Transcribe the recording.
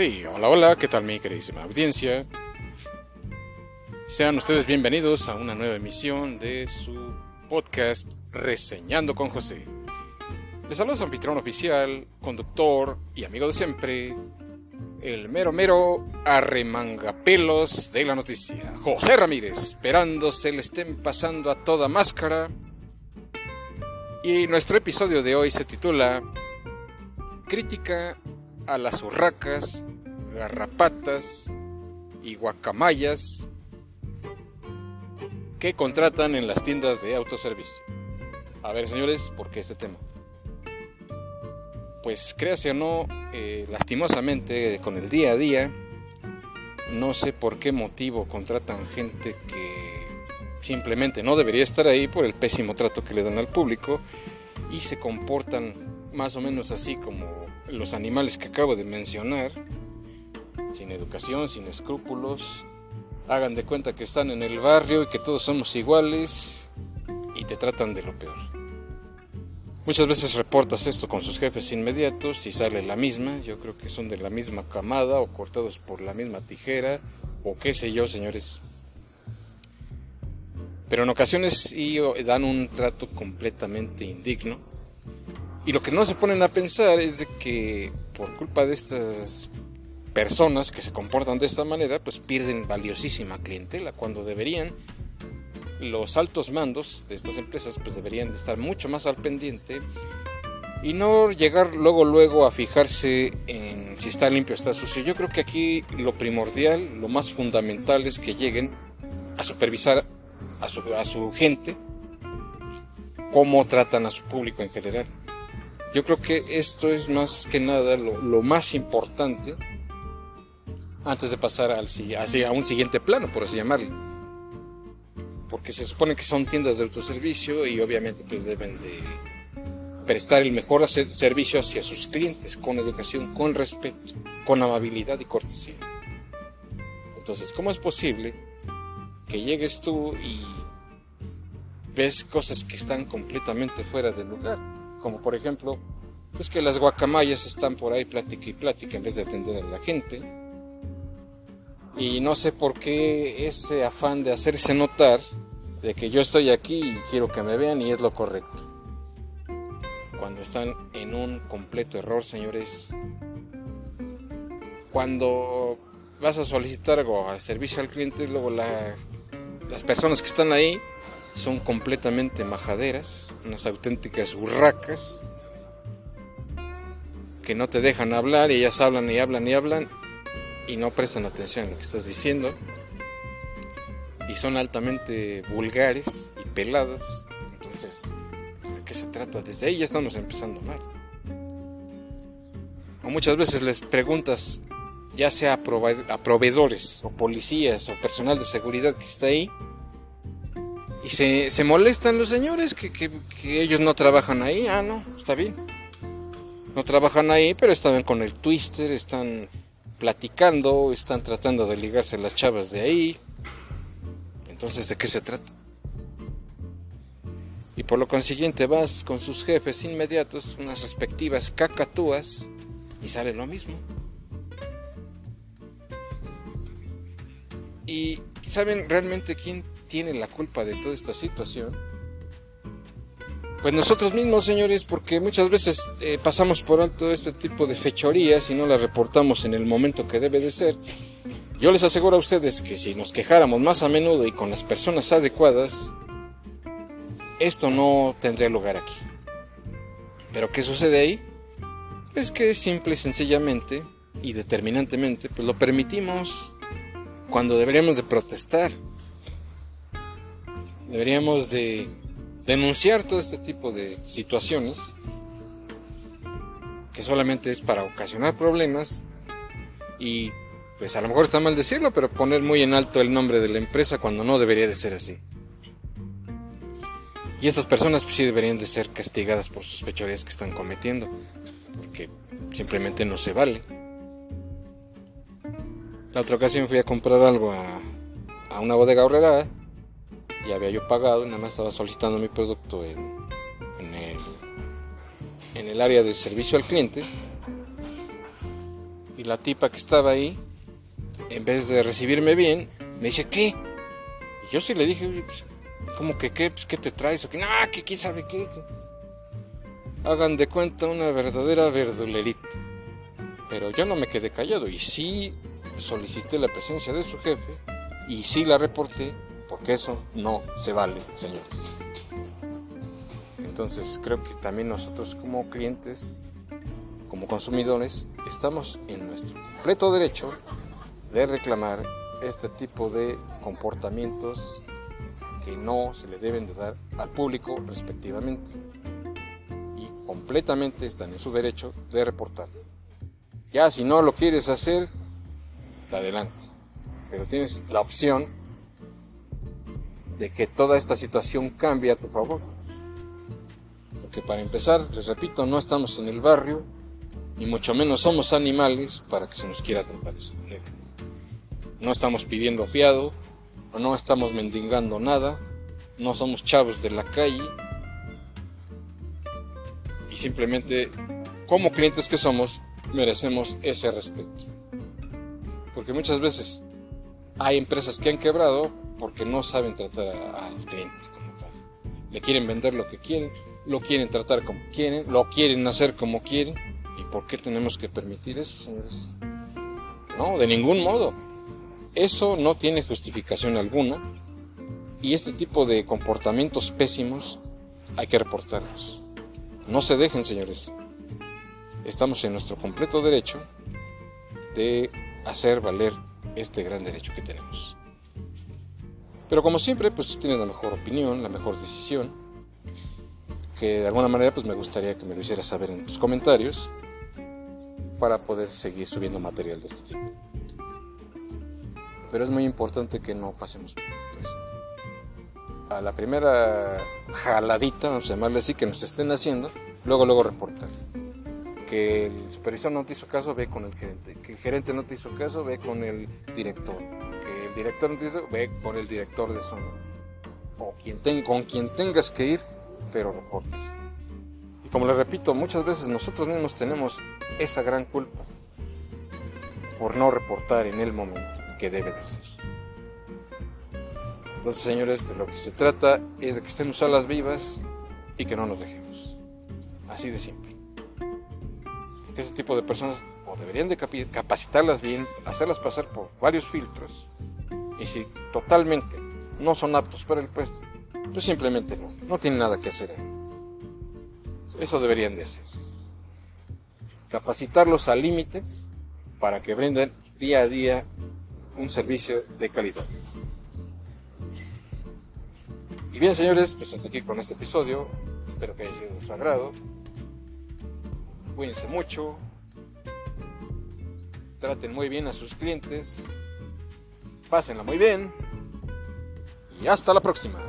Hola, hola, ¿qué tal mi queridísima audiencia? Sean ustedes bienvenidos a una nueva emisión de su podcast Reseñando con José. Les saluda su anfitrión oficial, conductor y amigo de siempre, el mero mero arremangapelos de la noticia, José Ramírez, esperando se le estén pasando a toda máscara. Y nuestro episodio de hoy se titula Crítica a las urracas, garrapatas y guacamayas que contratan en las tiendas de autoservicio. A ver, señores, ¿por qué este tema? Pues créase o no, eh, lastimosamente con el día a día, no sé por qué motivo contratan gente que simplemente no debería estar ahí por el pésimo trato que le dan al público y se comportan más o menos así como los animales que acabo de mencionar, sin educación, sin escrúpulos, hagan de cuenta que están en el barrio y que todos somos iguales y te tratan de lo peor. Muchas veces reportas esto con sus jefes inmediatos y sale la misma, yo creo que son de la misma camada o cortados por la misma tijera o qué sé yo, señores. Pero en ocasiones dan un trato completamente indigno y lo que no se ponen a pensar es de que por culpa de estas personas que se comportan de esta manera, pues pierden valiosísima clientela cuando deberían los altos mandos de estas empresas pues deberían de estar mucho más al pendiente y no llegar luego luego a fijarse en si está limpio o está sucio. Yo creo que aquí lo primordial, lo más fundamental es que lleguen a supervisar a su, a su gente cómo tratan a su público en general. Yo creo que esto es más que nada lo, más importante antes de pasar al, hacia un siguiente plano, por así llamarlo. Porque se supone que son tiendas de autoservicio y obviamente pues deben de prestar el mejor servicio hacia sus clientes con educación, con respeto, con amabilidad y cortesía. Entonces, ¿cómo es posible que llegues tú y ves cosas que están completamente fuera de lugar? Como por ejemplo, pues que las guacamayas están por ahí plática y plática en vez de atender a la gente. Y no sé por qué ese afán de hacerse notar de que yo estoy aquí y quiero que me vean y es lo correcto. Cuando están en un completo error, señores. Cuando vas a solicitar algo al servicio al cliente, luego las personas que están ahí son completamente majaderas, unas auténticas burracas que no te dejan hablar y ellas hablan y hablan y hablan y no prestan atención a lo que estás diciendo y son altamente vulgares y peladas. Entonces, pues, ¿de qué se trata? Desde ahí ya estamos empezando mal. O muchas veces les preguntas, ya sea a proveedores o policías o personal de seguridad que está ahí, y se, se molestan los señores que, que, ellos no trabajan ahí. Ah, no, está bien. No trabajan ahí, pero están con el twister, están platicando, están tratando de ligarse las chavas de ahí. Entonces, ¿de qué se trata? Y por lo consiguiente vas con sus jefes inmediatos, unas respectivas cacatúas, y sale lo mismo. Y ¿saben realmente quién tiene la culpa de toda esta situación? Pues nosotros mismos, señores, porque muchas veces eh, pasamos por alto este tipo de fechorías y no las reportamos en el momento que debe de ser. Yo les aseguro a ustedes que si nos quejáramos más a menudo y con las personas adecuadas, esto no tendría lugar aquí. Pero ¿qué sucede ahí? Es que simple y sencillamente y determinantemente, pues lo permitimos cuando deberíamos de protestar. Deberíamos de denunciar todo este tipo de situaciones que solamente es para ocasionar problemas y pues a lo mejor está mal decirlo, pero poner muy en alto el nombre de la empresa cuando no debería de ser así. Y estas personas pues sí deberían de ser castigadas por sus fechorías que están cometiendo, porque simplemente no se vale. La otra ocasión fui a comprar algo a, a una bodega horrera ya había yo pagado, nada más estaba solicitando mi producto en, el, en el área de servicio al cliente. Y la tipa que estaba ahí, en vez de recibirme bien, me dice, ¿qué? Y yo sí le dije, pues, ¿cómo que qué? Pues, ¿qué te traes? O que, no, que quién sabe qué. Hagan de cuenta una verdadera verdulerita. Pero yo no me quedé callado y sí solicité la presencia de su jefe y sí la reporté porque eso no se vale, señores. Entonces creo que también nosotros como clientes, como consumidores, estamos en nuestro completo derecho de reclamar este tipo de comportamientos que no se le deben de dar al público respectivamente y completamente están en su derecho de reportarlo. Ya si no lo quieres hacer, adelante. Pero tienes la opción de que toda esta situación cambie a tu favor. Porque para empezar, les repito, no estamos en el barrio, ni mucho menos somos animales para que se nos quiera tratar de esa manera. No estamos pidiendo fiado, no estamos mendigando nada, no somos chavos de la calle y simplemente como clientes que somos merecemos ese respeto. Porque muchas veces hay empresas que han quebrado porque no saben tratar al cliente como tal. Le quieren vender lo que quieren, lo quieren tratar como quieren, lo quieren hacer como quieren. ¿Y por qué tenemos que permitir eso, señores? No, de ningún modo. Eso no tiene justificación alguna. Y este tipo de comportamientos pésimos hay que reportarlos. No se dejen, señores. Estamos en nuestro completo derecho de hacer valer este gran derecho que tenemos. Pero como siempre, pues tú tienes la mejor opinión, la mejor decisión, que de alguna manera pues me gustaría que me lo hicieras saber en tus comentarios para poder seguir subiendo material de este tipo. Pero es muy importante que no pasemos esto. A la primera jaladita, vamos a llamarle así, que nos estén haciendo, luego luego reportar que el supervisor no te hizo caso, ve con el gerente. Que el gerente no te hizo caso, ve con el director. El director no te hizo, ve con el director de zona. O quien con quien tengas que ir, pero reportes. Y como les repito, muchas veces nosotros mismos tenemos esa gran culpa por no reportar en el momento que debe de ser. Entonces, señores, de lo que se trata es de que estemos a las vivas y que no nos dejemos. Así de simple ese tipo de personas o deberían de capacitarlas bien, hacerlas pasar por varios filtros y si totalmente no son aptos para el puesto, pues simplemente no, no tienen nada que hacer. Eso deberían de hacer. Capacitarlos al límite para que brinden día a día un servicio de calidad. Y bien señores, pues hasta aquí con este episodio. Espero que haya sido de su agrado cuídense mucho, traten muy bien a sus clientes, pásenla muy bien y hasta la próxima.